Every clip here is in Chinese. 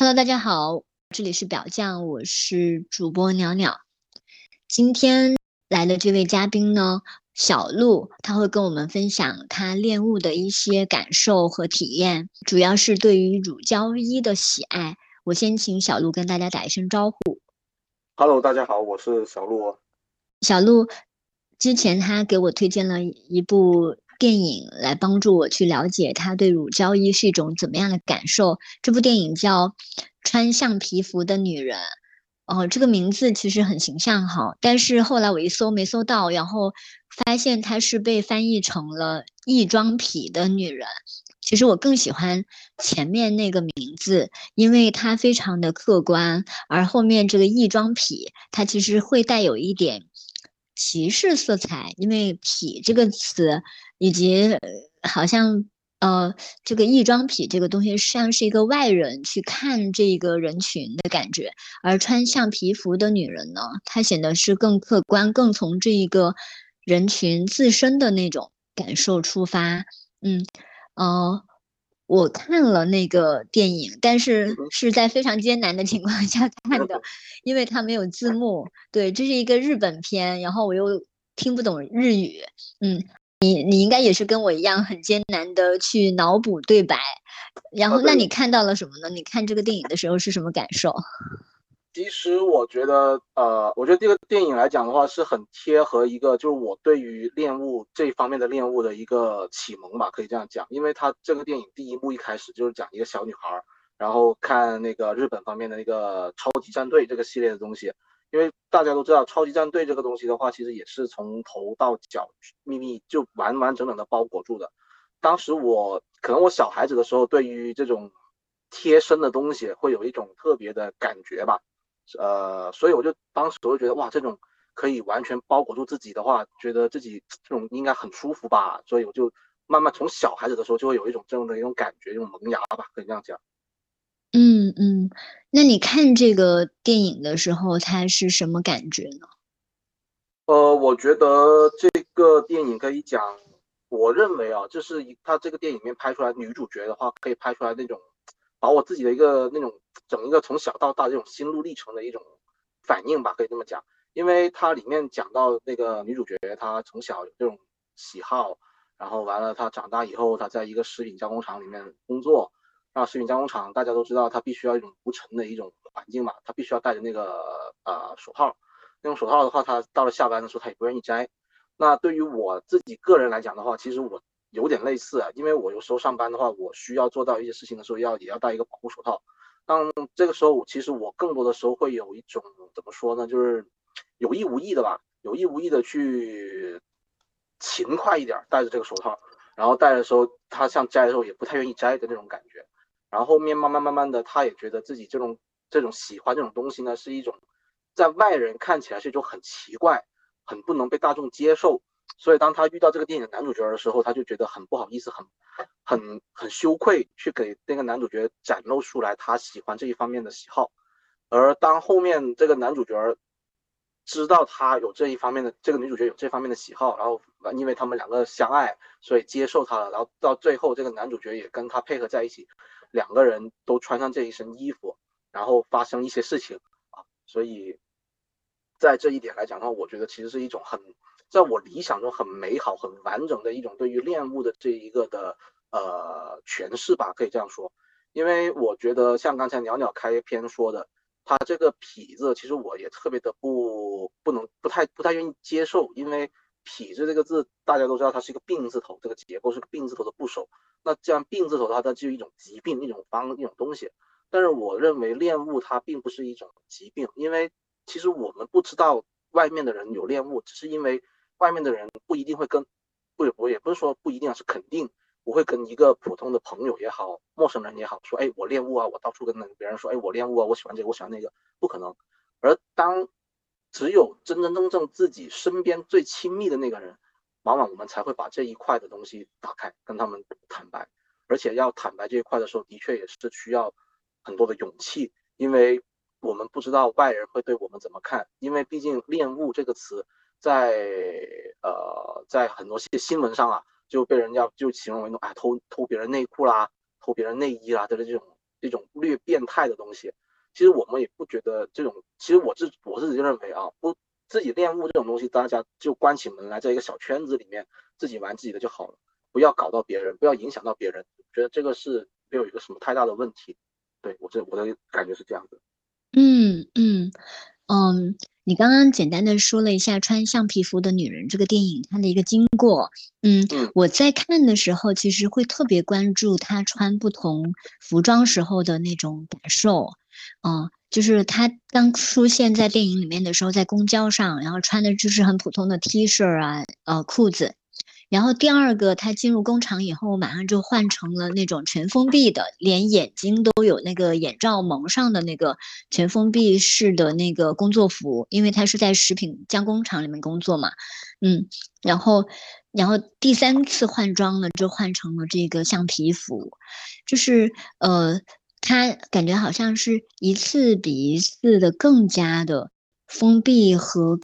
Hello，大家好，这里是表匠，我是主播袅袅。今天来的这位嘉宾呢，小鹿，他会跟我们分享他练物的一些感受和体验，主要是对于乳胶衣的喜爱。我先请小鹿跟大家打一声招呼。Hello，大家好，我是小鹿。小鹿之前他给我推荐了一部。电影来帮助我去了解他对乳胶衣是一种怎么样的感受。这部电影叫《穿橡皮服的女人》，哦，这个名字其实很形象哈。但是后来我一搜没搜到，然后发现它是被翻译成了“异装癖的女人”。其实我更喜欢前面那个名字，因为它非常的客观，而后面这个“异装癖”它其实会带有一点。歧视色彩，因为“痞”这个词，以及好像呃，这个异装癖这个东西，像是一个外人去看这个人群的感觉，而穿橡皮服的女人呢，她显得是更客观，更从这一个人群自身的那种感受出发。嗯，哦。我看了那个电影，但是是在非常艰难的情况下 看的，因为它没有字幕。对，这是一个日本片，然后我又听不懂日语。嗯，你你应该也是跟我一样很艰难的去脑补对白。然后，那你看到了什么呢？你看这个电影的时候是什么感受？其实我觉得，呃，我觉得这个电影来讲的话，是很贴合一个，就是我对于恋物这方面的恋物的一个启蒙吧，可以这样讲。因为它这个电影第一幕一开始就是讲一个小女孩，然后看那个日本方面的那个超级战队这个系列的东西。因为大家都知道，超级战队这个东西的话，其实也是从头到脚秘密就完完整整的包裹住的。当时我可能我小孩子的时候，对于这种贴身的东西会有一种特别的感觉吧。呃，所以我就当时我就觉得哇，这种可以完全包裹住自己的话，觉得自己这种应该很舒服吧。所以我就慢慢从小孩子的时候就会有一种这种的一种感觉，一种萌芽吧，可以这样讲。嗯嗯，那你看这个电影的时候，它是什么感觉呢？呃，我觉得这个电影可以讲，我认为啊，就是一他这个电影里面拍出来女主角的话，可以拍出来那种。把我自己的一个那种整一个从小到大这种心路历程的一种反应吧，可以这么讲。因为它里面讲到那个女主角，她从小有这种喜好，然后完了她长大以后，她在一个食品加工厂里面工作。那食品加工厂大家都知道，它必须要一种无尘的一种环境嘛，她必须要戴着那个呃手套。那种手套的话，她到了下班的时候，她也不愿意摘。那对于我自己个人来讲的话，其实我。有点类似啊，因为我有时候上班的话，我需要做到一些事情的时候，要也要戴一个保护手套。当这个时候，其实我更多的时候会有一种怎么说呢，就是有意无意的吧，有意无意的去勤快一点戴着这个手套，然后戴的时候，他像摘的时候也不太愿意摘的那种感觉。然后后面慢慢慢慢的，他也觉得自己这种这种喜欢这种东西呢，是一种在外人看起来是一种很奇怪、很不能被大众接受。所以，当他遇到这个电影的男主角的时候，他就觉得很不好意思，很、很、很羞愧，去给那个男主角展露出来他喜欢这一方面的喜好。而当后面这个男主角知道他有这一方面的，这个女主角有这方面的喜好，然后因为他们两个相爱，所以接受他了。然后到最后，这个男主角也跟他配合在一起，两个人都穿上这一身衣服，然后发生一些事情啊。所以在这一点来讲的话，我觉得其实是一种很。在我理想中很美好、很完整的一种对于恋物的这一个的呃诠释吧，可以这样说。因为我觉得像刚才袅袅开篇说的，他这个痞字，其实我也特别的不不能不太不太愿意接受，因为痞字这个字大家都知道它是一个病字头，这个结构是个病字头的部首。那这样病字头的话，它就是一种疾病、一种方、一种东西。但是我认为恋物它并不是一种疾病，因为其实我们不知道外面的人有恋物，只是因为。外面的人不一定会跟，不不也不是说不一定是肯定不会跟一个普通的朋友也好，陌生人也好说，哎，我恋物啊，我到处跟别人说，哎，我恋物啊，我喜欢这个，我喜欢那个，不可能。而当只有真真正正自己身边最亲密的那个人，往往我们才会把这一块的东西打开，跟他们坦白。而且要坦白这一块的时候，的确也是需要很多的勇气，因为我们不知道外人会对我们怎么看，因为毕竟恋物这个词。在呃，在很多些新闻上啊，就被人要就形容为那种哎偷偷别人内裤啦，偷别人内衣啦的这种这种略变态的东西。其实我们也不觉得这种，其实我自我自己就认为啊，不自己恋物这种东西，大家就关起门来，在一个小圈子里面自己玩自己的就好了，不要搞到别人，不要影响到别人。觉得这个是没有一个什么太大的问题。对我这我的感觉是这样的。嗯嗯嗯，你刚刚简单的说了一下穿橡皮服的女人这个电影它的一个经过。嗯，我在看的时候其实会特别关注她穿不同服装时候的那种感受。嗯，就是她刚出现在电影里面的时候，在公交上，然后穿的就是很普通的 T 恤啊，呃，裤子。然后第二个，他进入工厂以后，马上就换成了那种全封闭的，连眼睛都有那个眼罩蒙上的那个全封闭式的那个工作服，因为他是在食品加工厂里面工作嘛。嗯，然后，然后第三次换装呢，就换成了这个橡皮服，就是呃。他感觉好像是一次比一次的更加的封闭和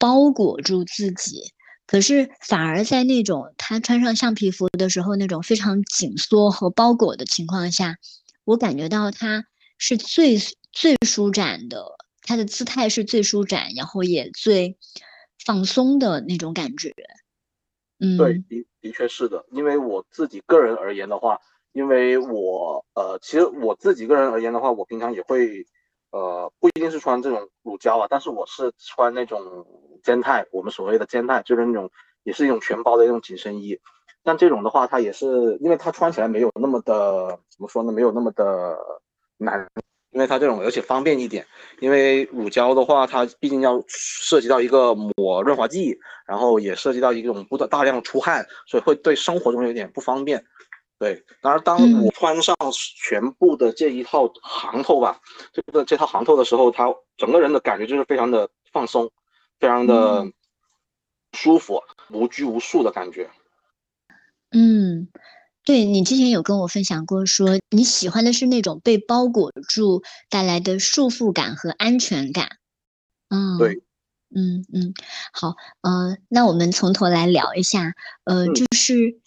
包裹住自己，可是反而在那种他穿上橡皮服的时候，那种非常紧缩和包裹的情况下，我感觉到他是最最舒展的，他的姿态是最舒展，然后也最放松的那种感觉。嗯，对，的的确是的，因为我自己个人而言的话。因为我呃，其实我自己个人而言的话，我平常也会，呃，不一定是穿这种乳胶啊，但是我是穿那种肩带，我们所谓的肩带，就是那种也是一种全包的那种紧身衣。但这种的话，它也是因为它穿起来没有那么的怎么说呢，没有那么的难，因为它这种而且方便一点。因为乳胶的话，它毕竟要涉及到一个抹润滑剂，然后也涉及到一种不大量出汗，所以会对生活中有点不方便。对，当然，当我穿上全部的这一套行头吧，这个这套行头的时候，他整个人的感觉就是非常的放松，非常的舒服，无拘无束的感觉。嗯，对你之前有跟我分享过，说你喜欢的是那种被包裹住带来的束缚感和安全感。嗯，对，嗯嗯，好，呃，那我们从头来聊一下，呃，就是。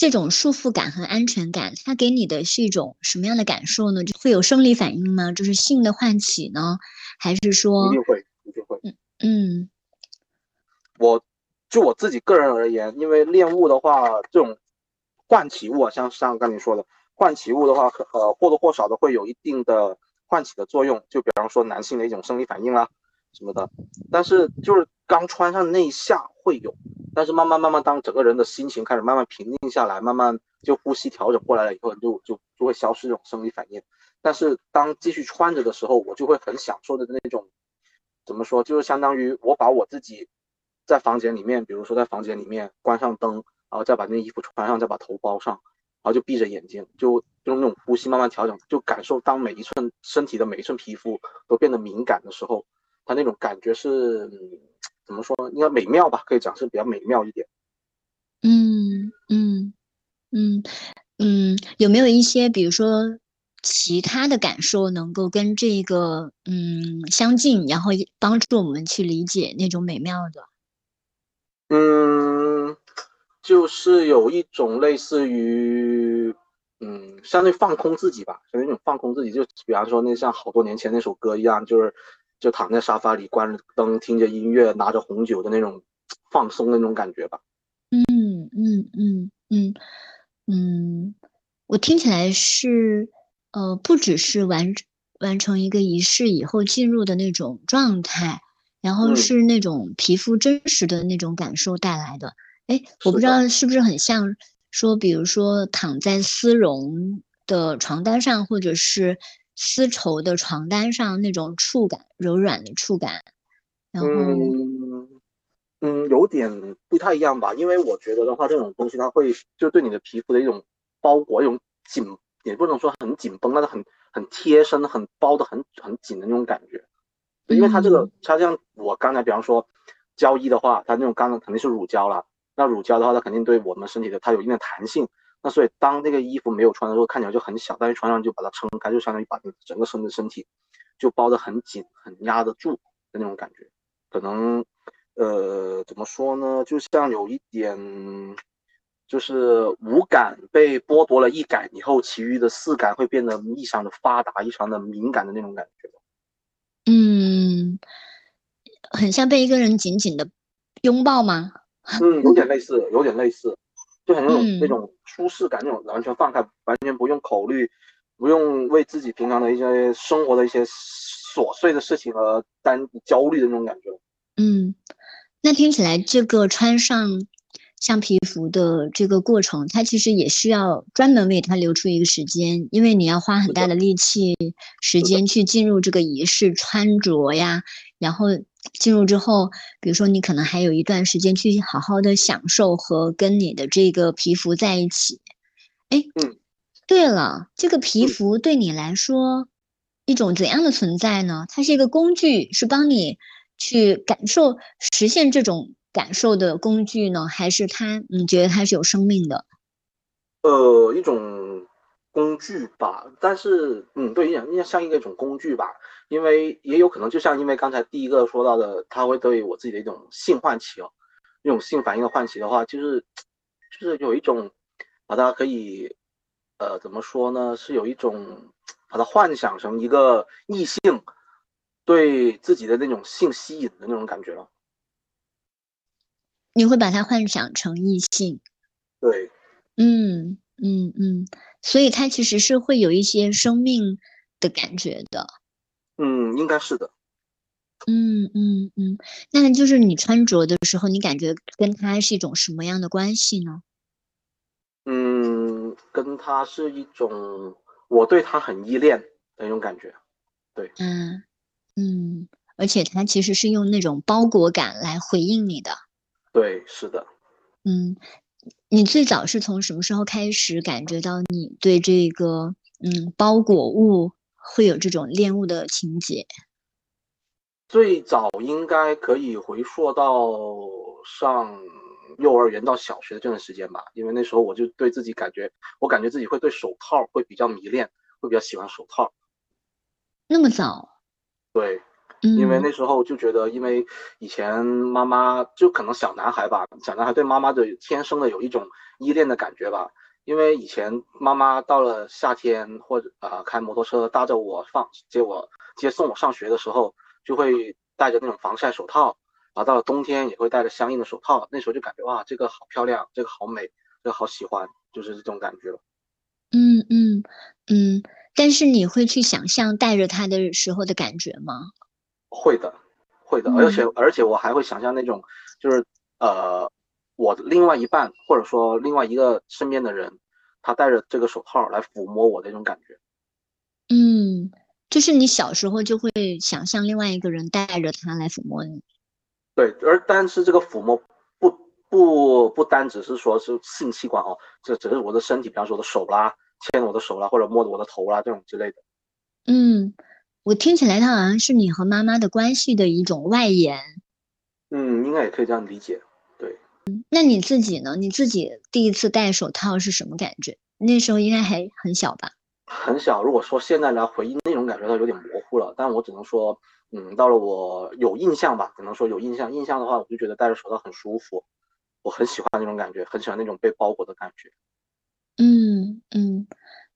这种束缚感和安全感，它给你的是一种什么样的感受呢？就会有生理反应吗？就是性的唤起呢，还是说一定会，一定会。嗯嗯，我就我自己个人而言，因为恋物的话，这种唤起物啊，像像刚你说的唤起物的话，呃，或多或少的会有一定的唤起的作用。就比方说男性的一种生理反应啊什么的，但是就是刚穿上那一下会有。但是慢慢慢慢，当整个人的心情开始慢慢平静下来，慢慢就呼吸调整过来了以后，就就就会消失这种生理反应。但是当继续穿着的时候，我就会很享受的那种，怎么说，就是相当于我把我自己在房间里面，比如说在房间里面关上灯，然后再把那衣服穿上，再把头包上，然后就闭着眼睛，就用那种呼吸慢慢调整，就感受当每一寸身体的每一寸皮肤都变得敏感的时候，它那种感觉是。怎么说？应该美妙吧，可以讲是比较美妙一点。嗯嗯嗯嗯，有没有一些比如说其他的感受能够跟这个嗯相近，然后帮助我们去理解那种美妙的？嗯，就是有一种类似于嗯，相对放空自己吧，相当于那种放空自己，就比方说那像好多年前那首歌一样，就是。就躺在沙发里，关着灯，听着音乐，拿着红酒的那种放松的那种感觉吧。嗯嗯嗯嗯嗯，我听起来是，呃，不只是完完成一个仪式以后进入的那种状态，然后是那种皮肤真实的那种感受带来的。哎，我不知道是不是很像说，比如说躺在丝绒的床单上，或者是。丝绸的床单上那种触感，柔软的触感，然后嗯，有点不太一样吧。因为我觉得的话，这种东西它会就对你的皮肤的一种包裹，一种紧，也不能说很紧绷，但是很很贴身，很包的很很紧的那种感觉。因为它这个，它像我刚才比方说胶衣的话，它那种刚刚肯定是乳胶了。那乳胶的话，它肯定对我们身体的它有一定的弹性。那所以，当那个衣服没有穿的时候，看起来就很小，但是穿上就把它撑开，就相当于把你整个身的身体就包得很紧，很压得住的那种感觉。可能，呃，怎么说呢？就像有一点，就是五感被剥夺了一感以后，其余的四感会变得异常的发达、异常的敏感的那种感觉。嗯，很像被一个人紧紧的拥抱吗？嗯，有点类似，有点类似，就很那种、嗯那种舒适感，那种完全放开，完全不用考虑，不用为自己平常的一些生活的一些琐碎的事情而担焦虑的那种感觉。嗯，那听起来这个穿上橡皮服的这个过程，它其实也需要专门为它留出一个时间，因为你要花很大的力气、时间去进入这个仪式穿着呀，然后进入之后，比如说你可能还有一段时间去好好的享受和跟你的这个皮肤在一起。哎，嗯，对了，这个皮嗯肤对你来说一种怎样的存在呢？它是一个工具，是帮你去感受、实现这种感受的工具呢，还是它你觉得它是有生命的？呃，一种工具吧，但是，嗯，对，应该像一个一种工具吧，因为也有可能，就像因为刚才第一个说到的，他会对我自己的一种性唤起哦，一种性反应的唤起的话，就是就是有一种把它可以，呃，怎么说呢，是有一种把它幻想成一个异性对自己的那种性吸引的那种感觉了。你会把它幻想成异性？对，嗯嗯嗯，所以它其实是会有一些生命的感觉的。嗯，应该是的。嗯嗯嗯，那就是你穿着的时候，你感觉跟它是一种什么样的关系呢？嗯，跟他是一种我对他很依恋的那种感觉。对嗯嗯，而且它其实是用那种包裹感来回应你的。对，是的。嗯，你最早是从什么时候开始感觉到你对这个嗯包裹物会有这种恋物的情节？最早应该可以回溯到上幼儿园到小学的这段时间吧，因为那时候我就对自己感觉，我感觉自己会对手套会比较迷恋，会比较喜欢手套。那么早？对，嗯，因为那时候就觉得，因为以前妈妈就可能小男孩吧，小男孩对妈妈的天生的有一种依恋的感觉吧。因为以前妈妈到了夏天或者啊、呃开摩托车搭着我放接我接送我上学的时候，就会戴着那种防晒手套，然后到了冬天也会戴着相应的手套。那时候就感觉哇，这个好漂亮，这个好美，这个好喜欢，就是这种感觉了。嗯嗯嗯，但是你会去想象戴着它的时候的感觉吗？会的，会的，嗯而且而且我还会想象那种，就是呃，我的另外一半或者说另外一个身边的人，他戴着这个手套来抚摸我的那种感觉。嗯，就是你小时候就会想象另外一个人带着它来抚摸你。对，而但是这个抚摸不不不单只是说是性器官哦，这只是我的身体，比方说我的手啦，牵我的手啦，或者摸着我的头啦这种之类的。嗯，我听起来它好像是你和妈妈的关系的一种外延。嗯，应该也可以这样理解。那你自己呢？你自己第一次戴手套是什么感觉？那时候应该还很小吧？很小，如果说现在来回忆那种感觉，它有点模糊了。但我只能说，嗯，到了我有印象吧，只能说有印象。印象的话，我就觉得戴着手套很舒服，我很喜欢那种感觉，很喜欢那种被包裹的感觉。嗯嗯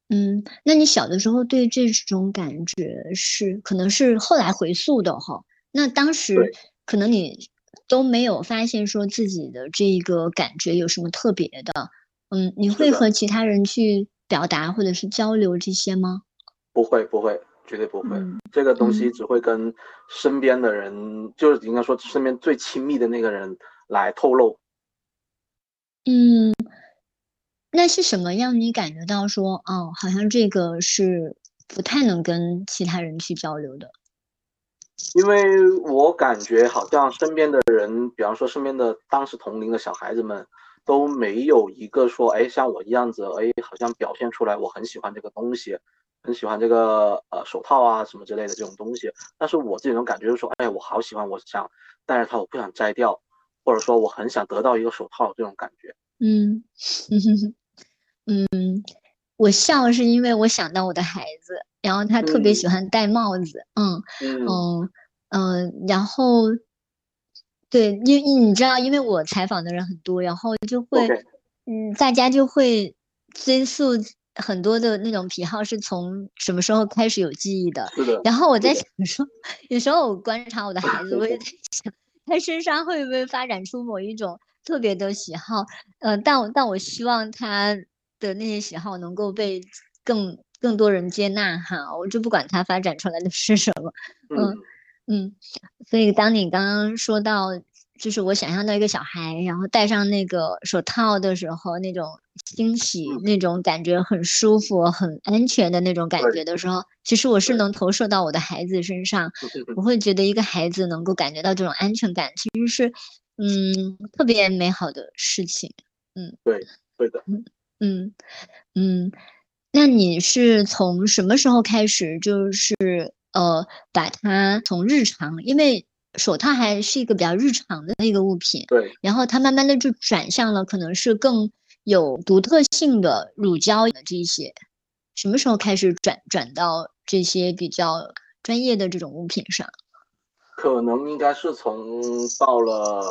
嗯。那你小的时候对这种感觉是可能是后来回溯的哈？那当时可能你都没有发现说自己的这个感觉有什么特别的。嗯，你会和其他人去表达或者是交流这些吗？不会，不会，绝对不会。嗯这个东西嗯只会跟身边的人，就是应该说身边最亲密的那个人来透露。嗯，那是什么让你感觉到说，哦，好像这个是不太能跟其他人去交流的？因为我感觉好像身边的人，比方说身边的当时同龄的小孩子们，都没有一个说，哎，像我一样子，哎，好像表现出来我很喜欢这个东西，很喜欢这个呃手套啊什么之类的这种东西。但是我这种感觉就是说，哎，我好喜欢，我想戴着它，我不想摘掉，或者说我很想得到一个手套这种感觉。嗯 嗯，我笑是因为我想到我的孩子，然后他特别喜嗯欢戴帽子，嗯嗯嗯嗯，然后对，因为你知道，因为我采访的人很多，然后就会嗯，大家就会追溯很多的那种癖好是从什么时候开始有记忆的。然后我在想说，有时候我观察我的孩子，我也在 想，他身上会不会发展出某一种特别的喜好？呃，但但我希望他的那些喜好能够被更更多人接纳哈。我就不管它发展出来的是什么，嗯嗯。所以当你刚刚说到。就是我想象到一个小孩，然后戴上那个手套的时候，那种欣喜、那种感觉很舒服、很安全的那种感觉的时候，其实我是能投射到我的孩子身上。我会觉得一个孩子能够感觉到这种安全感，其实是嗯特别美好的事情。嗯，对，对的。嗯嗯嗯，那你是从什么时候开始，就是呃，把它从日常，因为。手套还是一个比较日常的一个物品，对。然后它慢慢的就转向了，可能是更有独特性的乳胶的这些。什么时候开始转转到这些比较专业的这种物品上？可能应该是从到了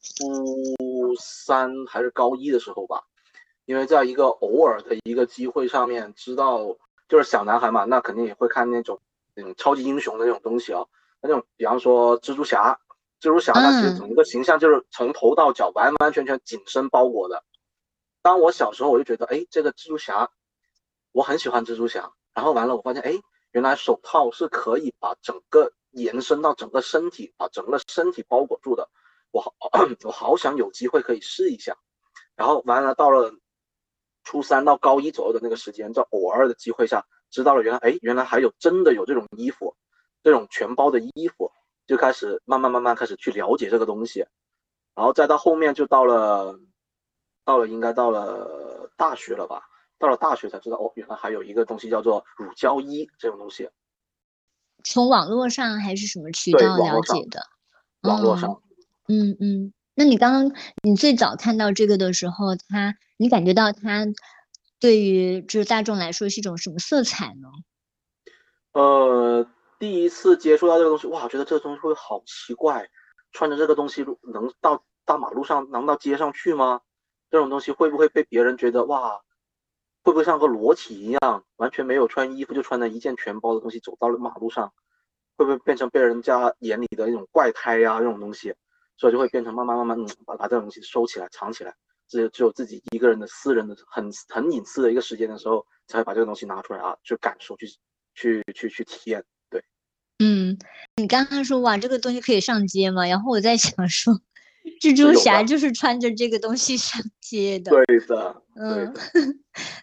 初三还是高一的时候吧，因为在一个偶尔的一个机会上面，知道就是小男孩嘛，那肯定也会看那种嗯超级英雄的那种东西啊。那种，比方说蜘蛛侠，蜘蛛侠它其实整个形象就是从头到脚完完全全紧身包裹的。当我小时候我就觉得，哎，这个蜘蛛侠，我很喜欢蜘蛛侠。然后完了，我发现，哎，原来手套是可以把整个延伸到整个身体，把整个身体包裹住的。我好，我好想有机会可以试一下。然后完了，到了初三到高一左右的那个时间，在偶尔的机会下，知道了原来，哎，原来还有真的有这种衣服。这种全包的衣服，就开始慢慢慢慢开始去了解这个东西，然后再到后面就到了，到了应该到了大学了吧？到了大学才知道哦，原来还有一个东西叫做乳胶衣这种东西。从网络上还是什么渠道了解的？网络上。嗯嗯，那你刚刚你最早看到这个的时候，它你感觉到它对于就是大众来说是一种什么色彩呢？呃。第一次接触到这个东西，哇，觉得这个东西会好奇怪，穿着这个东西能到大马路上，能到街上去吗？这种东西会不会被别人觉得哇，会不会像个裸体一样，完全没有穿衣服就穿着一件全包的东西走到了马路上，会不会变成被人家眼里的一种怪胎呀？这种东西，所以就会变成慢慢慢慢把把这种东西收起来，藏起来，只有只有自己一个人的私人的很很隐私的一个时间的时候，才会把这个东西拿出来啊，去感受，去去去去体验。对嗯，你刚刚说哇，这个东西可以上街吗？然后我在想说，蜘蛛侠就是穿着这个东西上街的。对的，嗯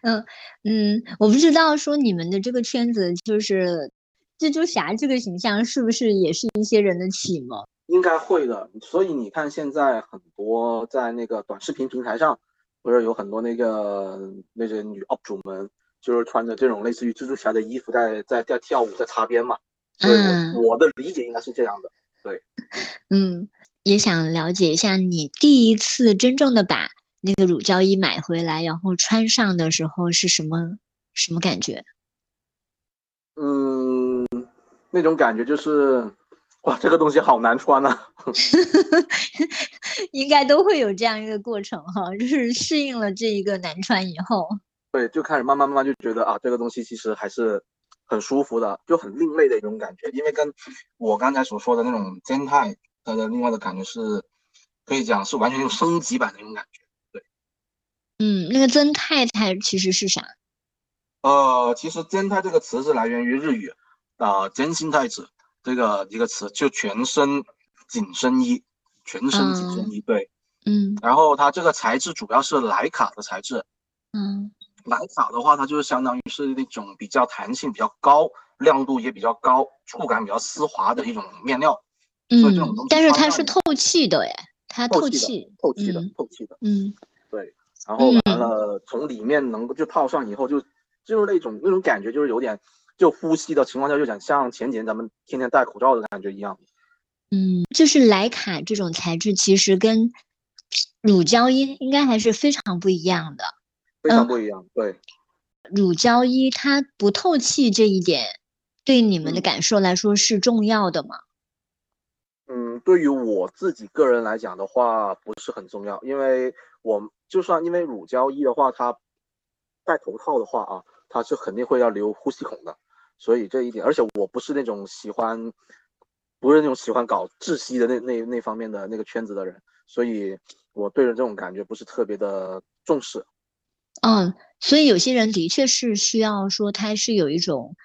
嗯嗯，我不知道说你们的这个圈子，就是蜘蛛侠这个形象是不是也是一些人的启蒙？应该会的。所以你看，现在很多在那个短视频平台上，不是有很多那个那些女 UP 主们，就是穿着这种类似于蜘蛛侠的衣服，在在在跳舞，在擦边嘛。嗯，我的理解应该是这样的，对，嗯，也想了解一下你第一次真正的把那个乳胶衣买回来，然后穿上的时候是什么什么感觉？嗯，那种感觉就是，哇，这个东西好难穿啊！应该都会有这样一个过程哈，就是适应了这一个难穿以后，对，就开始慢慢慢慢就觉得啊，这个东西其实还是。很舒服的，就很另类的一种感觉，因为跟我刚才所说的那种真态，它的另外的感觉是，可以讲是完全用升级版的那种感觉。对，嗯，那个真态它其实是啥？呃，其实真太这个词是来源于日语，啊，真心太子这个一个词，就全身紧身衣，全身紧身衣，对，嗯，然后它这个材质主要是莱卡的材质，嗯。莱卡的话，它就是相当于是那种比较弹性比较高、亮度也比较高、触感比较丝滑的一种面料。嗯，但是它是透气的哎，它透气，透气的，透气的。嗯，对。然后完了，从里面能够就套上以后，就就是那种那种感觉，就是有点就呼吸的情况下，就想像前几年咱们天天戴口罩的感觉一样。嗯，就是莱卡这种材质，其实跟乳胶衣应该还是非常不一样的。非常不一样，对。乳胶衣它不透气这一点，对你们的感受来说是重要的吗？嗯，对于我自己个人来讲的话，不是很重要，因为我就算因为乳胶衣的话，它戴头套的话啊，它是肯定会要留呼吸孔的，所以这一点，而且我不是那种喜欢，不是那种喜欢搞窒息的那那那方面的那个圈子的人，所以我对着这种感觉不是特别的重视。嗯，所以有些人的确是需要说，他是有一种，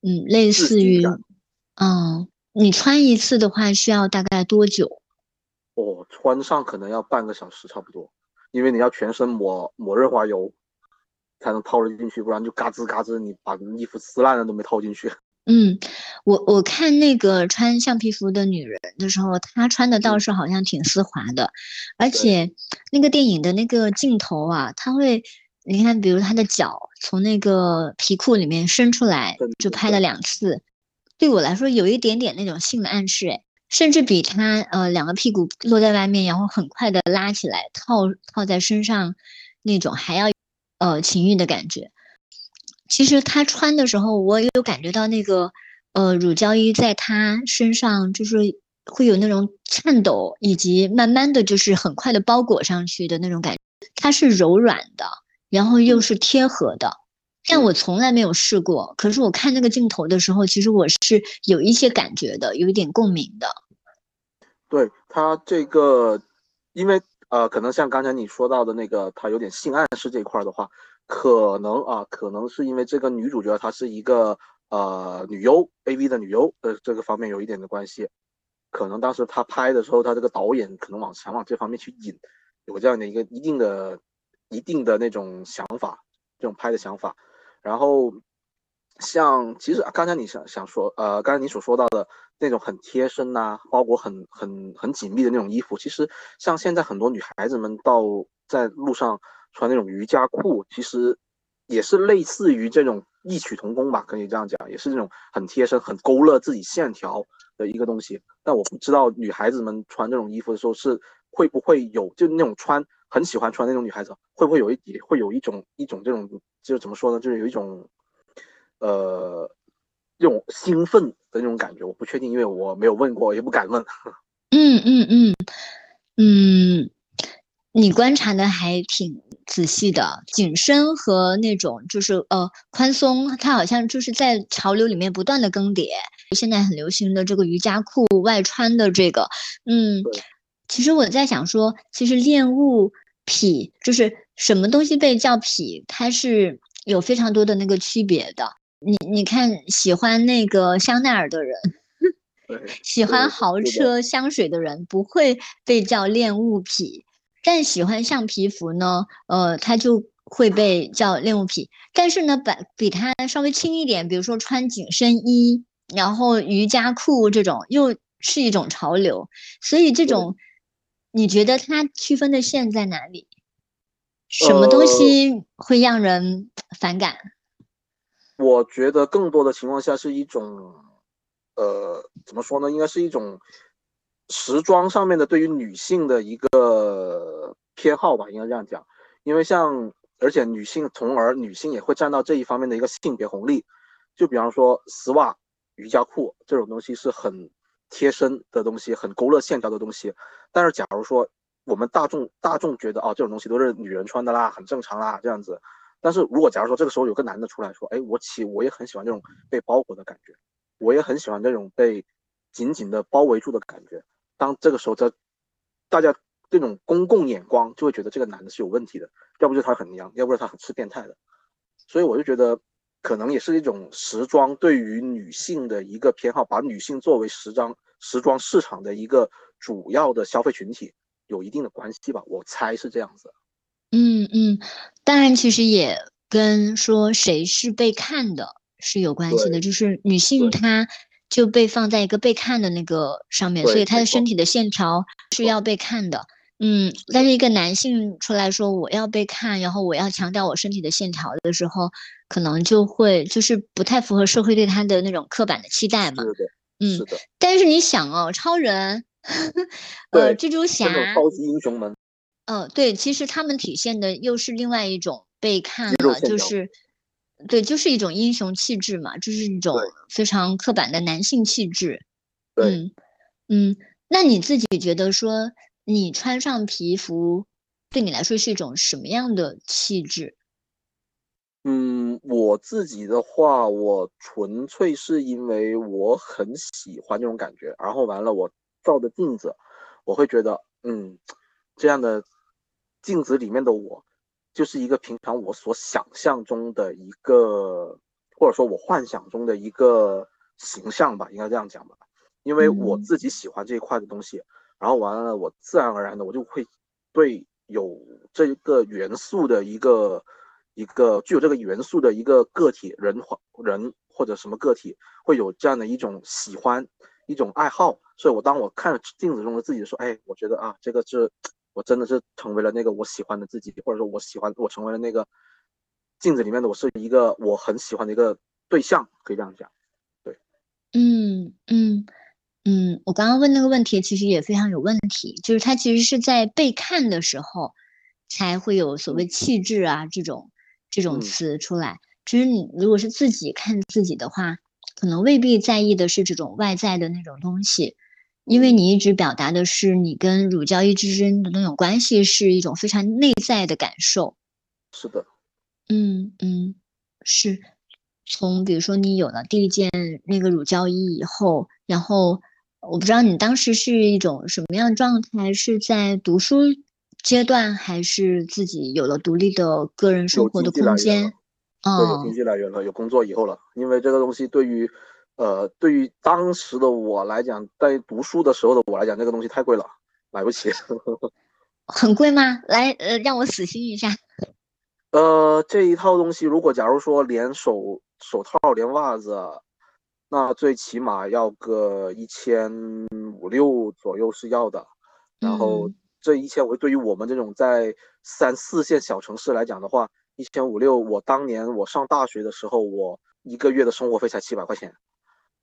嗯，类似于，嗯，你穿一次的话需要大概多久？哦，穿上可能要半个小时差不多，因为你要全身抹抹润滑油，才能套得进去，不然就嘎吱嘎吱，你把衣服撕烂了都没套进去。嗯，我我看那个穿橡皮服的女人的时候，她穿的倒是好像挺丝滑的，而且那个电影的那个镜头啊，她会。你看，比如她的脚从那个皮裤里面伸出来，就拍了两次，对我来说有一点点那种性的暗示，哎，甚至比她呃两个屁股落在外面，然后很快的拉起来套套在身上那种还要呃情欲的感觉。其实他穿的时候，我也有感觉到那个呃乳胶衣在他身上就是会有那种颤抖，以及慢慢的就是很快的包裹上去的那种感觉，它是柔软的。然后又是贴合的，但我从来没有试过。可是我看那个镜头的时候，其实我是有一些感觉的，有一点共鸣的。对他这个，因为呃，可能像刚才你说到的那个，他有点性暗示这一块的话，可能啊，可能是因为这个女主角她是一个呃女优，AV 的女优的这个方面有一点的关系。可能当时他拍的时候，他这个导演可能往想往这方面去引，有这样的一个一定的。一定的那种想法，这种拍的想法，然后像其实刚才你想想说，呃，刚才你所说到的那种很贴身呐，包裹很很很紧密的那种衣服，其实像现在很多女孩子们到在路上穿那种瑜伽裤，其实也是类似于这种异曲同工吧，可以这样讲，也是那种很贴身、很勾勒自己线条的一个东西。但我不知道女孩子们穿这种衣服的时候是会不会有就那种穿。很喜欢穿那种女孩子，会不会有一也会有一种一种这种，就是怎么说呢？就是有一种，呃，这种兴奋的那种感觉。我不确定，因为我没有问过，也不敢问。嗯嗯嗯嗯，你观察的还挺仔细的。紧身和那种就是呃宽松，它好像就是在潮流里面不断的更迭。现在很流行的这个瑜伽裤外穿的这个，嗯。其实我在想说，其实恋物癖就是什么东西被叫癖，它是有非常多的那个区别的。你你看，喜欢那个香奈儿的人，喜欢豪车香水的人不会被叫恋物癖，但喜欢橡皮服呢，呃，他就会被叫恋物癖。但是呢，比比他稍微轻一点，比如说穿紧身衣，然后瑜伽裤这种，又是一种潮流。所以这种。你觉得它区分的线在哪里？什么东西会让人反感？我觉得更多的情况下是一种，呃，怎么说呢？应该是一种时装上面的对于女性的一个偏好吧，应该这样讲。因为像，而且女性，从而女性也会占到这一方面的一个性别红利。就比方说丝袜、瑜伽裤这种东西是很。贴身的东西，很勾勒线条的东西，但是假如说我们大众大众觉得哦，这种东西都是女人穿的啦，很正常啦，这样子。但是如果假如说这个时候有个男的出来说，哎，我起我也很喜欢这种被包裹的感觉，我也很喜欢这种被紧紧的包围住的感觉。当这个时候，这大家这种公共眼光就会觉得这个男的是有问题的，要不就他很娘，要不是他很是变态的。所以我就觉得。可能也是一种时装对于女性的一个偏好，把女性作为时装时装市场的一个主要的消费群体，有一定的关系吧？我猜是这样子。嗯嗯，当然，其实也跟说谁是被看的是有关系的，就是女性她就被放在一个被看的那个上面，所以她的身体的线条是要被看的。嗯，但是一个男性出来说我要被看，然后我要强调我身体的线条的时候，可能就会就是不太符合社会对他的那种刻板的期待嘛。嗯，是的。但是你想哦，超人，呃，蜘蛛侠，超级英雄们，嗯，对，其实他们体现的又是另外一种被看了，就是，对，就是一种英雄气质嘛，就是一种非常刻板的男性气质。嗯嗯，那你自己觉得说？你穿上皮肤，对你来说是一种什么样的气质？嗯，我自己的话，我纯粹是因为我很喜欢这种感觉，然后完了，我照着镜子，我会觉得，嗯，这样的镜子里面的我，就是一个平常我所想象中的一个，或者说我幻想中的一个形象吧，应该这样讲吧。因为我自己喜欢这一块的东西，然后完了，我自然而然的我就会对有这个元素的一个。一个具有这个元素的一个个体人或人或者什么个体会有这样的一种喜欢一种爱好，所以我当我看镜子中的自己说，哎，我觉得啊，这个是我真的是成为了那个我喜欢的自己，或者说我喜欢我成为了那个镜子里面的我是一个我很喜欢的一个对象，可以这样讲。对，嗯嗯嗯，我刚刚问那个问题其实也非常有问题，就是他其实是在被看的时候才会有所谓气质啊这种。这种词出来，其实你如果是自己看自己的话，可能未必在意的是这种外在的那种东西，因为你一直表达的是你跟乳胶衣之间的那种关系是一种非常内在的感受。是的，嗯嗯，是从比如说你有了第一件那个乳胶衣以后，然后我不知道你当时是一种什么样的状态，是在读书。阶段还是自己有了独立的个人生活的空间，嗯，有经济来源了，有工作以后了。因为这个东西对于，呃，对于当时的我来讲，在读书的时候的我来讲，这个东西太贵了，买不起。很贵吗？来，呃，让我死心一下。呃，这一套东西，如果假如说连手手套连袜子，那最起码要个一千五六左右是要的，然后。这一千五对于我们这种在三四线小城市来讲的话，一千五六，我当年我上大学的时候，我一个月的生活费才七百块钱。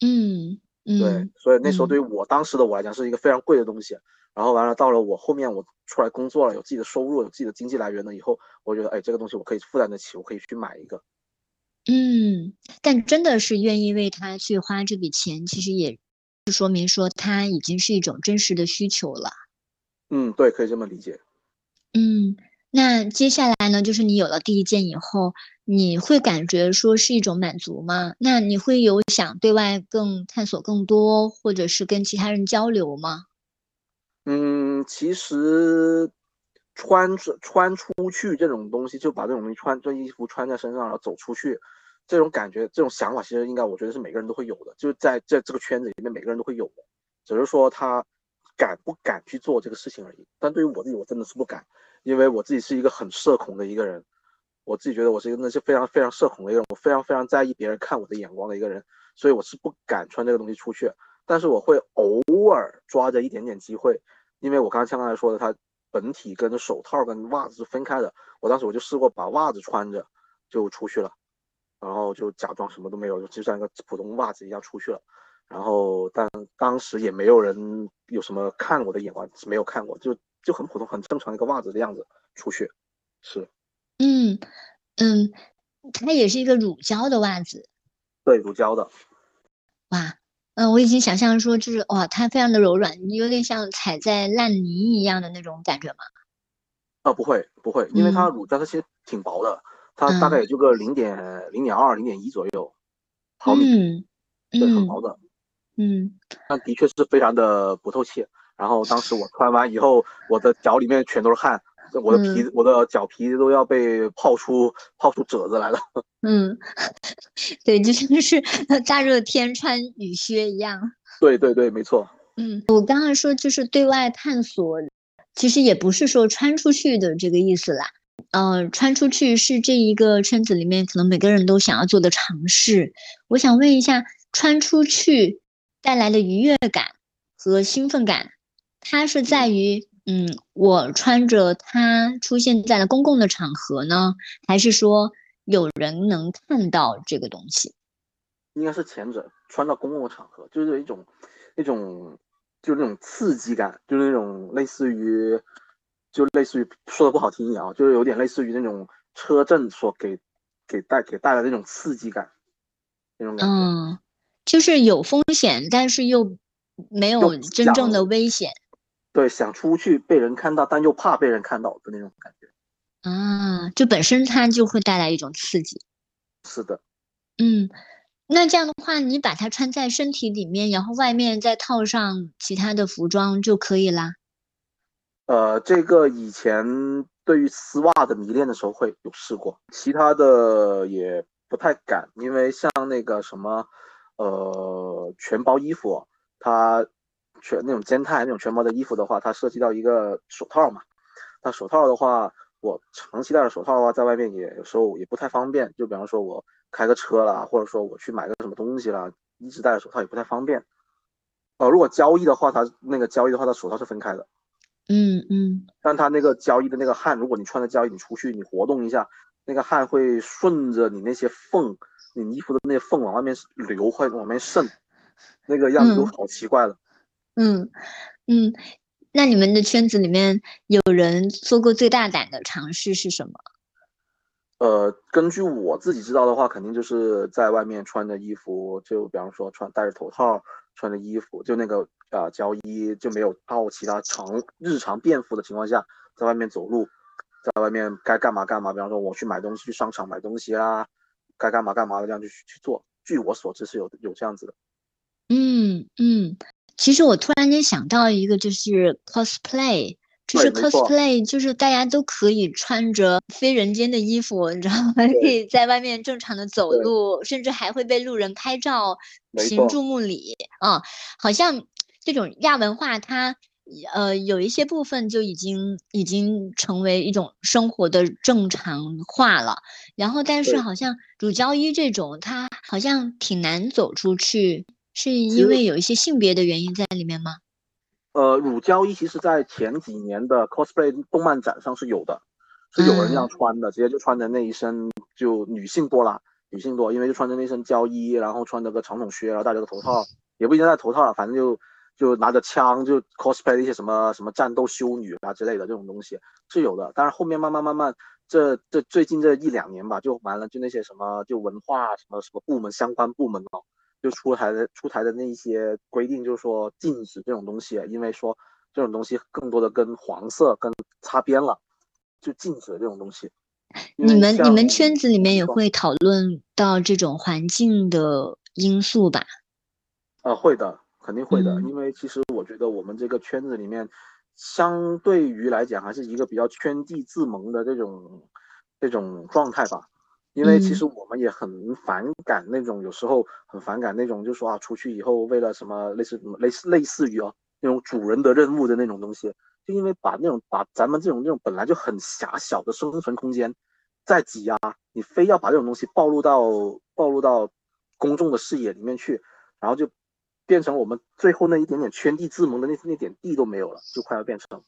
嗯嗯，对，所以那时候对于我当时的我来讲是一个非常贵的东西。然后完了，到了我后面我出来工作了，有自己的收入，有自己的经济来源了以后，我觉得哎，这个东西我可以负担得起，我可以去买一个。嗯，但真的是愿意为他去花这笔钱，其实也是说明说他已经是一种真实的需求了。嗯，对，可以这么理解。嗯，那接下来呢？就是你有了第一件以后，你会感觉说是一种满足吗？那你会有想对外更探索更多，或者是跟其他人交流吗？嗯，其实穿穿出去这种东西，就把这种东西穿这衣服穿在身上，然后走出去，这种感觉、这种想法，其实应该我觉得是每个人都会有的，就是在在这个圈子里面，每个人都会有的，只是说他。敢不敢去做这个事情而已，但对于我自己，我真的是不敢，因为我自己是一个很社恐的一个人，我自己觉得我是一个那是非常非常社恐的一个人，我非常非常在意别人看我的眼光的一个人，所以我是不敢穿这个东西出去，但是我会偶尔抓着一点点机会，因为我刚刚像刚才说的，它本体跟手套跟袜子是分开的，我当时我就试过把袜子穿着就出去了，然后就假装什么都没有，就像一个普通袜子一样出去了。然后，但当时也没有人有什么看我的眼光，没有看过，就就很普通、很正常一个袜子的样子出去，是，嗯嗯，它也是一个乳胶的袜子，对，乳胶的，哇，嗯，我已经想象说，就是哇，它非常的柔软，有点像踩在烂泥一样的那种感觉吗？啊，不会不会，因为它乳胶它其实挺薄的，它大概也就个零点零点二、零点一左右毫米，嗯，对，很薄的。嗯，但的确是非常的不透气。然后当时我穿完以后，我的脚里面全都是汗，我的皮，我的脚皮都要被泡出泡出褶子来了。嗯，对，就像是 大热天穿雨靴一样。对对对，没错。嗯，我刚刚说就是对外探索，其实也不是说穿出去的这个意思啦。嗯，穿出去是这一个圈子里面可能每个人都想要做的尝试。我想问一下，穿出去。带来的愉悦感和兴奋感，它是在于，嗯，我穿着它出现在了公共的场合呢，还是说有人能看到这个东西？应该是前者，穿到公共的场合，就是一种，一种，就是那种刺激感，就是那种类似于，就类似于说的不好听一点啊，就是有点类似于那种车震所给，给带给带来的那种刺激感，那种感觉。嗯。就是有风险，但是又没有真正的危险。对，想出去被人看到，但又怕被人看到的那种感觉。啊，就本身它就会带来一种刺激。是的。嗯，那这样的话，你把它穿在身体里面，然后外面再套上其他的服装就可以啦。呃，这个以前对于丝袜的迷恋的时候会有试过，其他的也不太敢，因为像那个什么，呃，全包衣服，它全那种肩带那种全包的衣服的话，它涉及到一个手套嘛，它手套的话，我长期戴着手套的话，在外面也有时候也不太方便，就比方说我开个车啦，或者说我去买个什么东西啦，一直戴着手套也不太方便。呃，如果交易的话，它那个交易的话，它手套是分开的。嗯嗯，但它那个交易的那个汗，如果你穿着交易，你出去你活动一下，那个汗会顺着你那些缝，你衣服的那些缝往外面流，会往外面渗，那个样子就好奇怪了。嗯嗯嗯，那你们的圈子里面有人做过最大胆的尝试是什么？呃，根据我自己知道的话，肯定就是在外面穿着衣服，就比方说穿戴着头套，穿着衣服，就那个啊胶衣，就没有套其他常日常便服的情况下，在外面走路，在外面该干嘛干嘛。比方说我去买东西，去商场买东西啦，该干嘛干嘛的这样去去做。据我所知是有有这样子的。嗯嗯，其实我突然间想到一个，就是 cosplay。就是 cosplay，就是大家都可以穿着非人间的衣服，你知道吗？可以在外面正常的走路，甚至还会被路人拍照，行注目礼啊。好像这种亚文化，它呃有一些部分就已经已经成为一种生活的正常化了。然后，但是好像乳胶衣这种，它好像挺难走出去，是因为有一些性别的原因在里面吗？呃，乳胶衣其实，在前几年的 cosplay 动漫展上是有的，是有人这样穿的，直接就穿着那一身，就女性多啦，女性多，因为就穿着那身胶衣，然后穿着个长筒靴，然后戴着个头套，也不一定戴头套了，反正就就拿着枪，就 cosplay 一些什么什么战斗修女啊之类的这种东西是有的，但是后面慢慢慢慢，这这最近这一两年吧，就完了，就那些什么就文化什么什么部门相关部门哦。就出台的出台的那些规定，就是说禁止这种东西，因为说这种东西更多的跟黄色跟擦边了，就禁止这种东西。你们你们圈子里面也会讨论到这种环境的因素吧？呃，会的，肯定会的，因为其实我觉得我们这个圈子里面，相对于来讲还是一个比较圈地自萌的这种这种状态吧。因为其实我们也很反感那种，有时候很反感那种，就说啊，出去以后为了什么类似什么类似类似于啊那种主人的任务的那种东西，就因为把那种把咱们这种这种本来就很狭小的生存空间再挤压，你非要把这种东西暴露到暴露到公众的视野里面去，然后就变成我们最后那一点点圈地自萌的那那点地都没有了，就快要变成。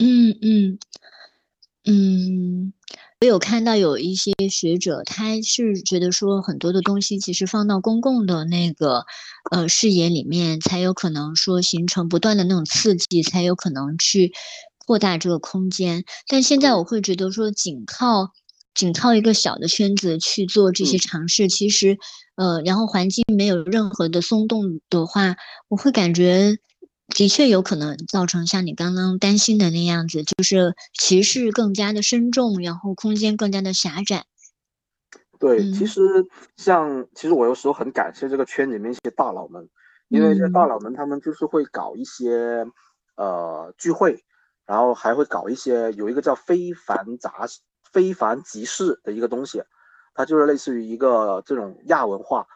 嗯嗯嗯。我有看到有一些学者，他是觉得说很多的东西其实放到公共的那个呃视野里面，才有可能说形成不断的那种刺激，才有可能去扩大这个空间。但现在我会觉得说，仅靠仅靠一个小的圈子去做这些尝试，其实呃，然后环境没有任何的松动的话，我会感觉。的确有可能造成像你刚刚担心的那样子，就是歧视更加的深重，然后空间更加的狭窄。对，其实像其实我有时候很感谢这个圈里面一些大佬们，因为这些大佬们他们就是会搞一些呃聚会，然后还会搞一些有一个叫非凡杂非凡集市的一个东西，它就是类似于一个这种亚文化。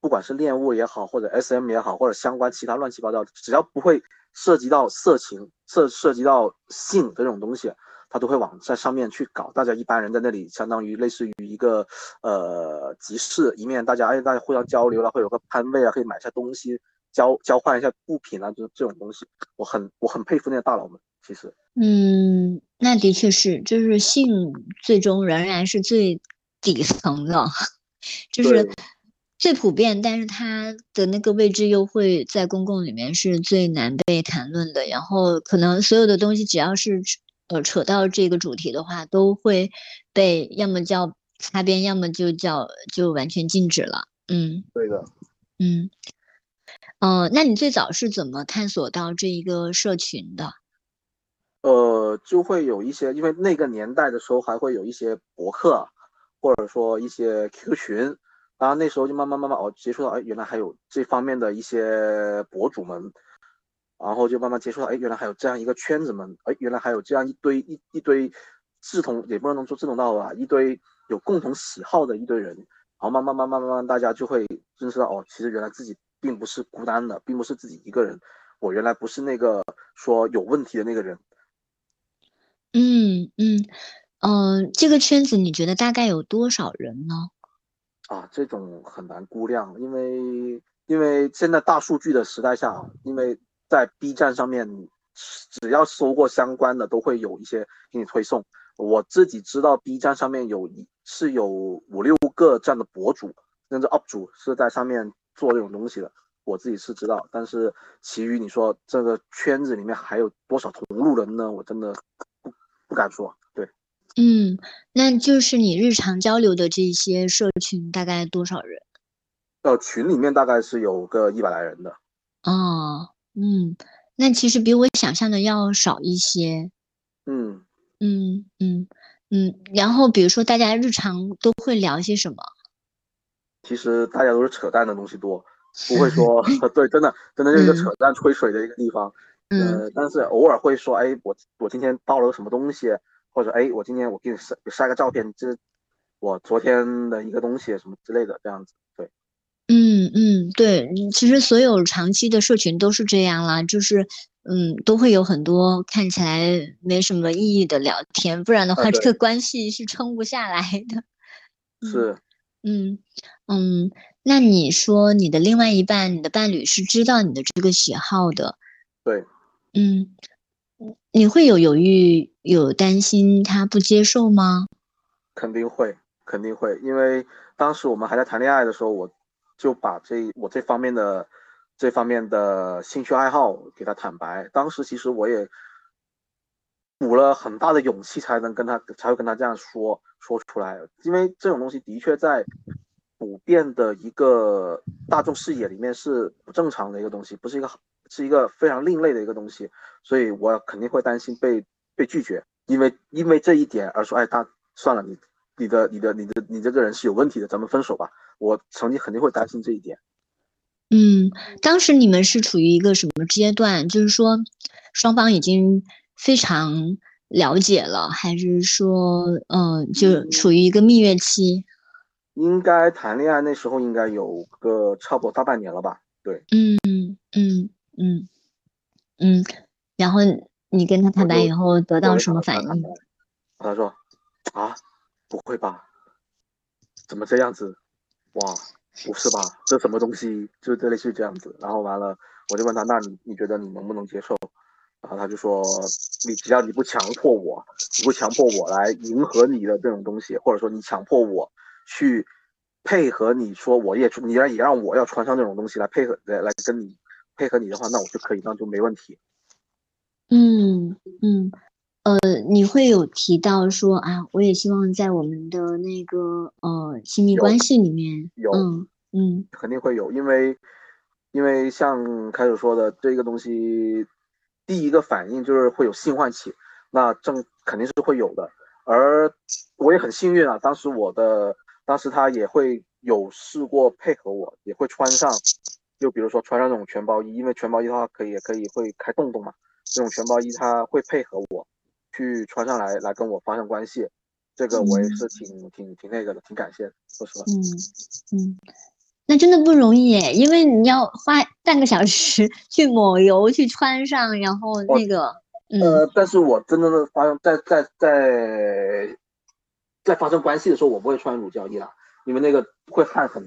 不管是恋物也好，或者 S M 也好，或者相关其他乱七八糟，只要不会涉及到色情、涉涉及到性这种东西，他都会往在上面去搞。大家一般人在那里，相当于类似于一个呃集市，一面大家哎大家互相交流了，会有个摊位啊，可以买下东西，交交换一下物品啊，就这种东西，我很我很佩服那些大佬们。其实，嗯，那的确是，就是性最终仍然是最底层的，就是。最普遍，但是它的那个位置又会在公共里面是最难被谈论的。然后可能所有的东西只要是呃扯到这个主题的话，都会被要么叫擦边，要么就叫就完全禁止了。嗯，对的。嗯，嗯，那你最早是怎么探索到这一个社群的？呃，就会有一些，因为那个年代的时候还会有一些博客，或者说一些 QQ 群，然后那时候就慢慢慢慢哦接触到，哎，原来还有这方面的一些博主们，然后就慢慢接触到，哎，原来还有这样一个圈子们，哎，原来还有这样一堆一一堆志同，也不能说志同道合吧，一堆有共同喜好的一堆人，然后慢慢慢慢慢慢大家就会认识到，哦，其实原来自己并不是孤单的，并不是自己一个人，我原来不是那个说有问题的那个人。嗯嗯嗯，这个圈子你觉得大概有多少人呢？啊，这种很难估量，因为因为现在大数据的时代下，因为在 B 站上面，只要搜过相关的，都会有一些给你推送。我自己知道 B 站上面有一是有五六个这样的博主，甚至 UP 主是在上面做这种东西的，我自己是知道。但是其余你说这个圈子里面还有多少同路人呢？我真的。不不敢说，对，嗯，那就是你日常交流的这些社群大概多少人？呃，群里面大概是有个一百来人的。哦，嗯，那其实比我想象的要少一些。嗯嗯嗯嗯，然后比如说大家日常都会聊些什么？其实大家都是扯淡的东西多，不会说 对，真的真的就是一个扯淡吹水的一个地方。嗯，但是偶尔会说，哎，我我今天到了个什么东西，或者哎，我今天我给你晒晒个照片，这我昨天的一个东西什么之类的，这样子，对，嗯嗯，对，其实所有长期的社群都是这样啦，就是嗯，都会有很多看起来没什么意义的聊天，不然的话，这个关系是撑不下来的。是，嗯嗯，那你说你的另外一半，你的伴侣是知道你的这个喜好的？对。嗯，你会有犹豫、有担心他不接受吗？肯定会，肯定会，因为当时我们还在谈恋爱的时候，我就把这我这方面的这方面的兴趣爱好给他坦白。当时其实我也鼓了很大的勇气，才能跟他才会跟他这样说说出来，因为这种东西的确在普遍的一个大众视野里面是不正常的一个东西，不是一个好。是一个非常另类的一个东西，所以我肯定会担心被被拒绝，因为因为这一点而说，哎，他算了，你你的你的你的你这个人是有问题的，咱们分手吧。我曾经肯定会担心这一点。嗯，当时你们是处于一个什么阶段？就是说，双方已经非常了解了，还是说，嗯，就处于一个蜜月期？应该谈恋爱那时候应该有个差不多大半年了吧？对，嗯嗯。嗯嗯，然后你跟他坦白以后得到什么反应？他说：“啊，不会吧？怎么这样子？哇，不是吧？这什么东西？就这类似这样子。”然后完了，我就问他：“那你你觉得你能不能接受？”然后他就说：“你只要你不强迫我，你不强迫我来迎合你的这种东西，或者说你强迫我去配合你说我也你让也让我要穿上这种东西来配合来来跟你。”配合你的话，那我就可以，那就没问题。嗯嗯，呃，你会有提到说啊，我也希望在我们的那个呃亲密关系里面有，嗯嗯，肯定会有，因为因为像开始说的这个东西，第一个反应就是会有性唤起，那正肯定是会有的。而我也很幸运啊，当时我的当时他也会有试过配合我，也会穿上。就比如说穿上这种全包衣，因为全包衣的话可以也可以会开洞洞嘛。这种全包衣它会配合我去穿上来，来跟我发生关系。这个我也是挺挺挺那个的，挺感谢，说实话。嗯嗯，那真的不容易耶，因为你要花半个小时去抹油去穿上，然后那个呃，但是我真正的发生在在在在发生关系的时候，我不会穿乳胶衣了，因为那个会汗很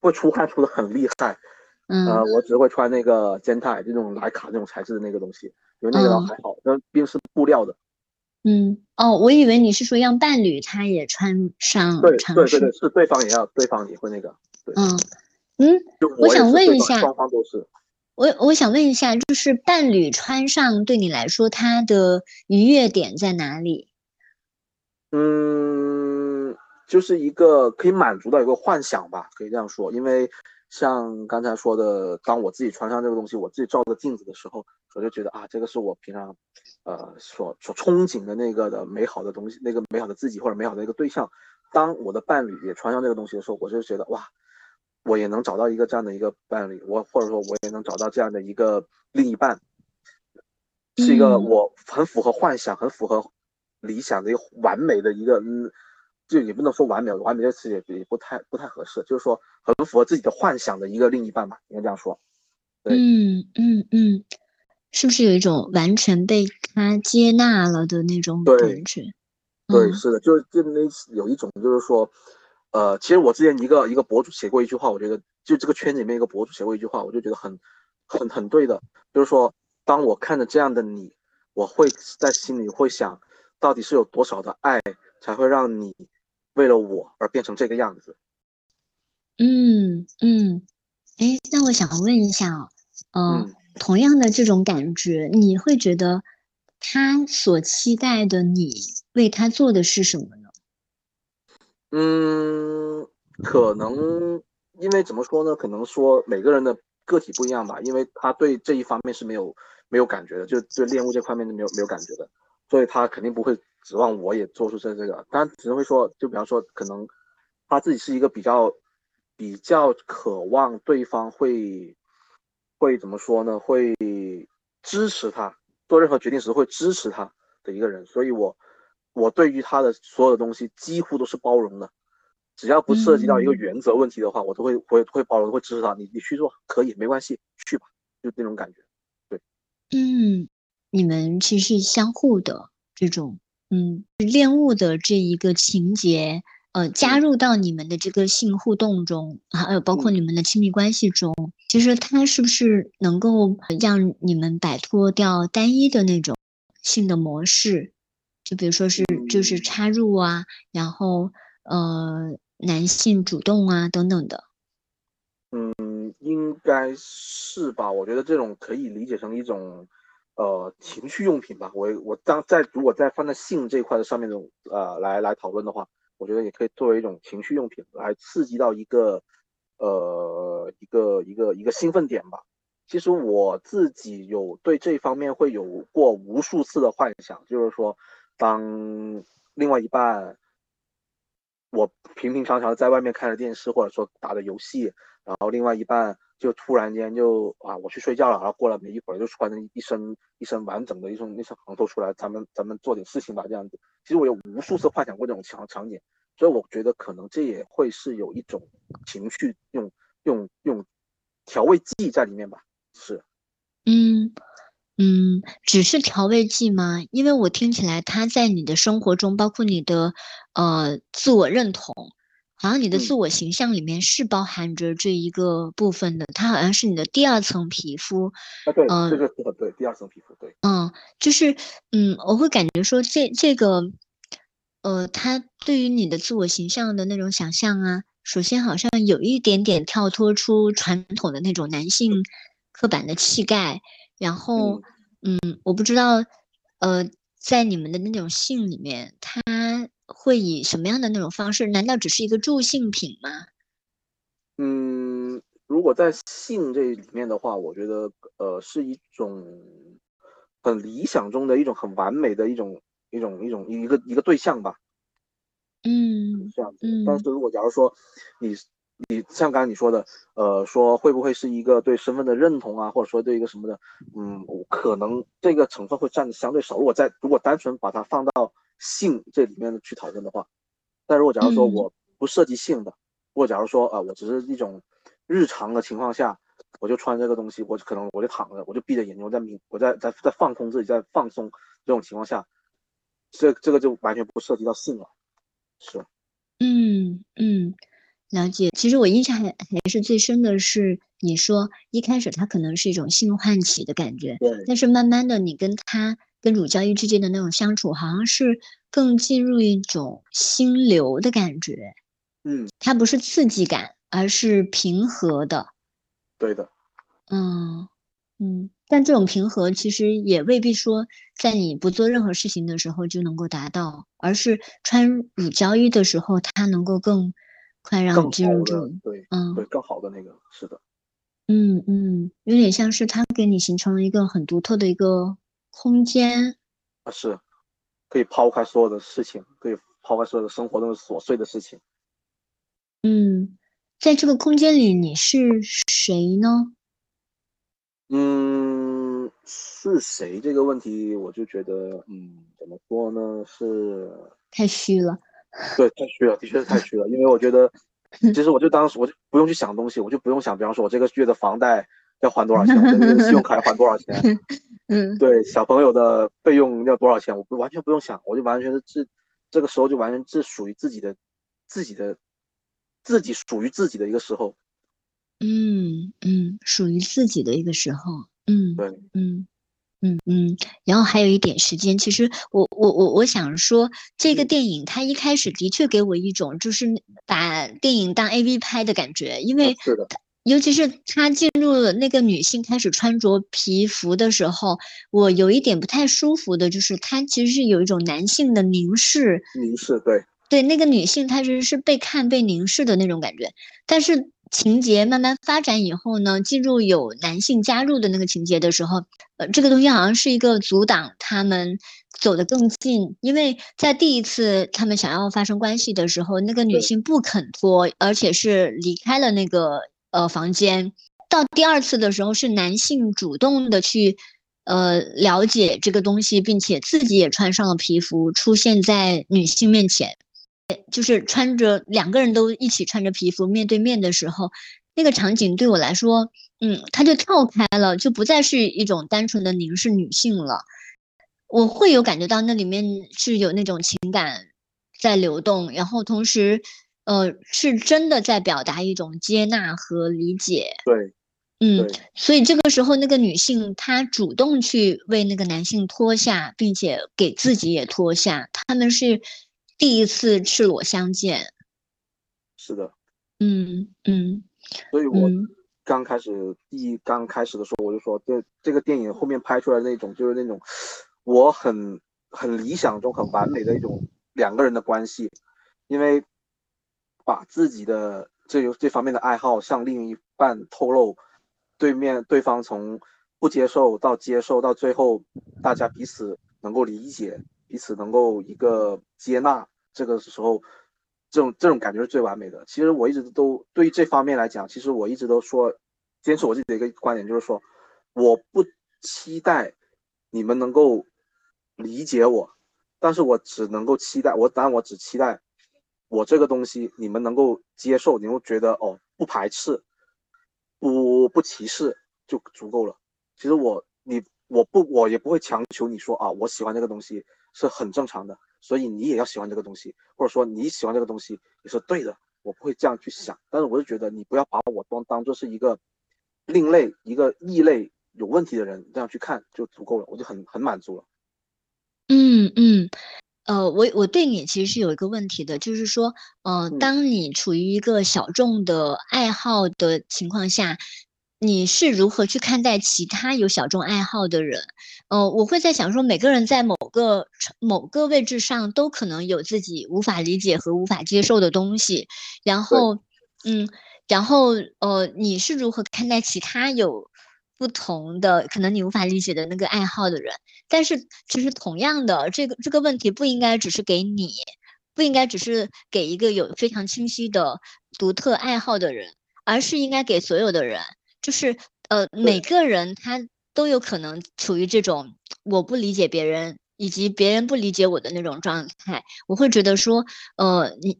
会出汗出的很厉害。呃，我只会穿那个肩带这种莱卡那种材质的那个东西，因为那个还好，那毕竟是布料的。嗯，哦，我以为你是说让伴侣他也穿上。对对对对，是对方也要，对方也会那个。嗯嗯，我想问一下，双方都是。我我想问一下，就是伴侣穿上对你来说，他的愉悦点在哪里？嗯，就是一个可以满足到一个幻想吧，可以这样说，因为。像刚才说的，当我自己穿上这个东西，我自己照着镜子的时候，我就觉得啊，这个是我平常，呃，所所憧憬的那个的美好的东西，那个美好的自己或者美好的一个对象。当我的伴侣也穿上这个东西的时候，我就觉得哇，我也能找到一个这样的一个伴侣，我或者说我也能找到这样的一个另一半，是一个我很符合幻想、很符合理想的一个完美的一个。就也不能说完美，完美这词也也不太不太合适，就是说很符合自己的幻想的一个另一半吧，应该这样说。嗯嗯嗯，是不是有一种完全被他接纳了的那种感觉？对，是的，就是就那有一种就是说，呃，其实我之前一个一个博主写过一句话，我觉得就这个圈子里面一个博主写过一句话，我就觉得很很很对的，就是说，当我看着这样的你，我会在心里会想，到底是有多少的爱才会让你。为了我而变成这个样子，嗯嗯，哎，那我想问一下哦，嗯，同样的这种感觉，你会觉得他所期待的你为他做的是什么呢？嗯，可能因为怎么说呢？可能说每个人的个体不一样吧，因为他对这一方面是没有没有感觉的，就对恋物这方面是没有没有感觉的，所以他肯定不会。指望我也做出这这个，当然只是会说，就比方说，可能他自己是一个比较比较渴望对方会会怎么说呢？会支持他做任何决定时会支持他的一个人，所以我我对于他的所有的东西几乎都是包容的，只要不涉及到一个原则问题的话，我都会会会包容，会支持他。你你去做可以没关系，去吧，就那种感觉。对，嗯，你们其实是相互的这种。嗯，恋物的这一个情节，呃，加入到你们的这个性互动中，还有包括你们的亲密关系中，其实它是不是能够让你们摆脱掉单一的那种性的模式？就比如说是就是插入啊，然后呃，男性主动啊等等的。嗯，应该是吧？我觉得这种可以理解成一种。呃，情趣用品吧，我我当在如果在放在性这一块的上面的呃来来讨论的话，我觉得也可以作为一种情趣用品来刺激到一个呃一个一个一个兴奋点吧。其实我自己有对这方面会有过无数次的幻想，就是说，当另外一半我平平常常在外面看着电视或者说打着游戏，然后另外一半。就突然间就啊，我去睡觉了，然后过了没一会儿就穿着一身一身完整的一身一身行头出来，咱们咱们做点事情吧，这样子。其实我有无数次幻想过这种场场景，所以我觉得可能这也会是有一种情绪用用用调味剂在里面吧。是，嗯嗯，只是调味剂吗？因为我听起来他在你的生活中，包括你的呃自我认同。好像你的自我形象里面是包含着这一个部分的，它好像是你的第二层皮肤。啊，对，这个说的对，第二层皮肤，对。嗯，就是，嗯，我会感觉说这这个，呃，他对于你的自我形象的那种想象啊，首先好像有一点点跳脱出传统的那种男性刻板的气概，然后，嗯，我不知道，呃，在你们的那种性里面，他。会以什么样的那种方式？难道只是一个助兴品吗？嗯，如果在性这里面的话，我觉得呃是一种很理想中的一种很完美的一种一种一种一个一个对象吧。嗯，这样子。但是如果假如说你你像刚才你说的，呃，说会不会是一个对身份的认同啊，或者说对一个什么的，嗯，可能这个成分会占的相对少。如果在如果单纯把它放到性这里面的去讨论的话，但如果假如说我不涉及性的，如果假如说啊，我只是一种日常的情况下，我就穿这个东西，我可能我就躺着，我就闭着眼睛，我在明我在在在放空自己，在放松这种情况下，这这个就完全不涉及到性了，是。嗯嗯，了解。其实我印象还还是最深的是，你说一开始他可能是一种性唤起的感觉，对，但是慢慢的你跟他。跟乳胶衣之间的那种相处，好像是更进入一种心流的感觉。嗯，它不是刺激感，而是平和的。对的。嗯嗯，但这种平和其实也未必说在你不做任何事情的时候就能够达到，而是穿乳胶衣的时候，它能够更快让更好的进入这种，对嗯对更好的那个是的，嗯嗯，有点像是它给你形成了一个很独特的一个空间。啊是可以抛开所有的事情，可以抛开所有的生活中的琐碎的事情。嗯，在这个空间里，你是谁呢？嗯，是谁这个问题，我就觉得，嗯，怎么说呢？是，太虚了。对，太虚了，的确是太虚了。因为我觉得，其实我就当时我就不用去想东西，我就不用想，比方说我这个月的房贷要还多少钱，信用卡要还多少钱，嗯对，小朋友的费用要多少钱，我不完全不用想，我就完全是这这个时候就完全是属于自己的，自己的，自己属于自己的一个时候。嗯嗯，属于自己的一个时候。嗯对，嗯嗯嗯，然后还有一点时间，其实我我我我想说，这个嗯电影它一开始的确给我一种就是把电影当 AV 拍的感觉，因为是的，尤其是他进入了那个女性开始穿着皮服的时候，我有一点不太舒服的，就是他其实是有一种男性的凝视，凝视，对，对那个女性，她其实是被看、被凝视的那种感觉。但是情节慢慢发展以后呢，进入有男性加入的那个情节的时候，呃，这个东西好像是一个阻挡他们走得更近，因为在第一次他们想要发生关系的时候，那个女性不肯脱，而且是离开了那个呃房间。到第二次的时候，是男性主动的去。呃，了解这个东西，并且自己也穿上了皮肤，出现在女性面前。就是穿着两个人都一起穿着皮肤面对面的时候，那个场景对我来说，嗯，它就跳开了，就不再是一种单纯的凝视女性了。我会有感觉到那里面是有那种情感在流动，然后同时，呃，是真的在表达一种接纳和理解。对，嗯，所以这个时候，那个女性她主动去为那个男性脱下，并且给自己也脱下，他们是第一次赤裸相见。是的。嗯嗯所以我嗯刚开始第一刚开始的时候，我就说，这这个电影后面拍出来的那种，就是那种我很很理想中很完美的一种两个人的关系，因为把自己的这这方面的爱好向另一半透露，对面对方从不接受到接受，到最后大家彼此能够理解，彼此能够一个接纳，这个时候。这种这种感觉是最完美的。其实我一直都对于这方面来讲，其实我一直都说，坚持我自己的一个观点，就是说，我不期待你们能够理解我，但是我只能够期待我，当然我只期待我这个东西你们能够接受，你会觉得哦不排斥，不不歧视就足够了。其实我你我不我也不会强求你说啊，我喜欢这个东西是很正常的。所以你也要喜欢这个东西，或者说你喜欢这个东西也是对的，我不会这样去想。但是我就觉得你不要把我当当做是一个另类、一个异类、有问题的人这样去看就足够了，我就很很满足了。嗯嗯，呃，我我对你其实是有一个问题的，就是说，呃，嗯。当你处于一个小众的爱好的情况下，你是如何去看待其他有小众爱好的人？呃，我会在想说，每个人在某个某个位置上都可能有自己无法理解和无法接受的东西，然后，嗯，然后呃，你是如何看待其他有不同的可能你无法理解的那个爱好的人？但是其实同样的，这个这个问题不应该只是给你，不应该只是给一个有非常清晰的独特爱好的人，而是应该给所有的人。就是呃，每个人他都有可能处于这种我不理解别人，以及别人不理解我的那种状态。我会觉得说，呃，你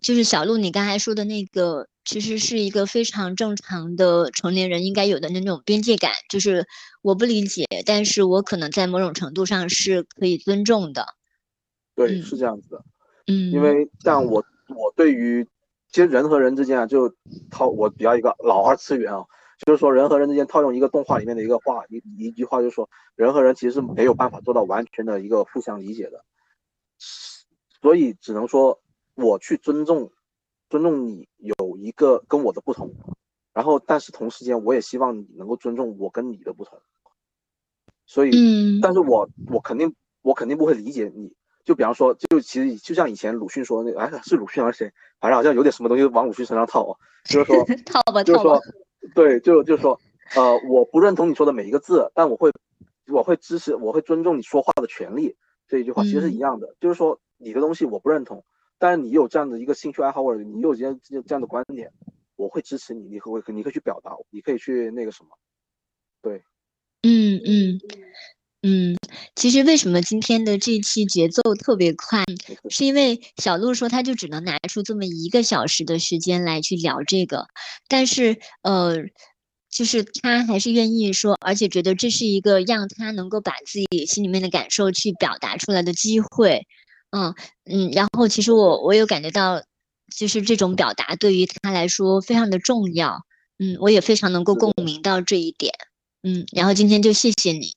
就是小鹿，你刚才说的那个，其实是一个非常正常的成年人应该有的那种边界感，就是我不理解，但是我可能在某种程度上是可以尊重的。对，嗯是这样子的。嗯，因为像我，我对于其实人和人之间啊，就套我比较一个老二次元啊，就是说人和人之间套用一个动画里面的一个话，一一句话，就是说人和人其实是没有办法做到完全的一个互相理解的，所以只能说我去尊重，尊重你有一个跟我的不同，然后但是同时间我也希望你能够尊重我跟你的不同，所以，嗯。但是我我肯定我肯定不会理解你，就比方说，就其实就像以前鲁迅说那个，哎，是鲁迅还是谁？反正好像有点什么东西往鲁迅身上套哦，就是说 套吧，就是套吧。说，对，就就是说，呃，我不认同你说的每一个字，但我会我会支持，我会尊重你说话的权利。这一句话其实是一嗯样的，就是说你的东西我不认同，但是你有这样的一个兴趣爱好或者你有这样这样的观点，我会支持你，你会你可以去表达，你可以去那个什么，对。嗯嗯嗯，其实为什么今天的这一期节奏特别快，是因为小鹿说他就只能拿出这么一个小时的时间来去聊这个，但是呃，就是他还是愿意说，而且觉得这是一个让他能够把自己心里面的感受去表达出来的机会，嗯嗯，然后其实我我有感觉到，就是这种表达对于他来说非常的重要，嗯，我也非常能够共鸣到这一点，嗯，然后今天就谢谢你。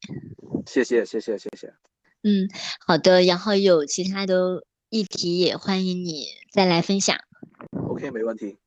谢谢谢谢谢谢，嗯，好的。然后有其他的议题也欢迎你再来分享。OK，没问题。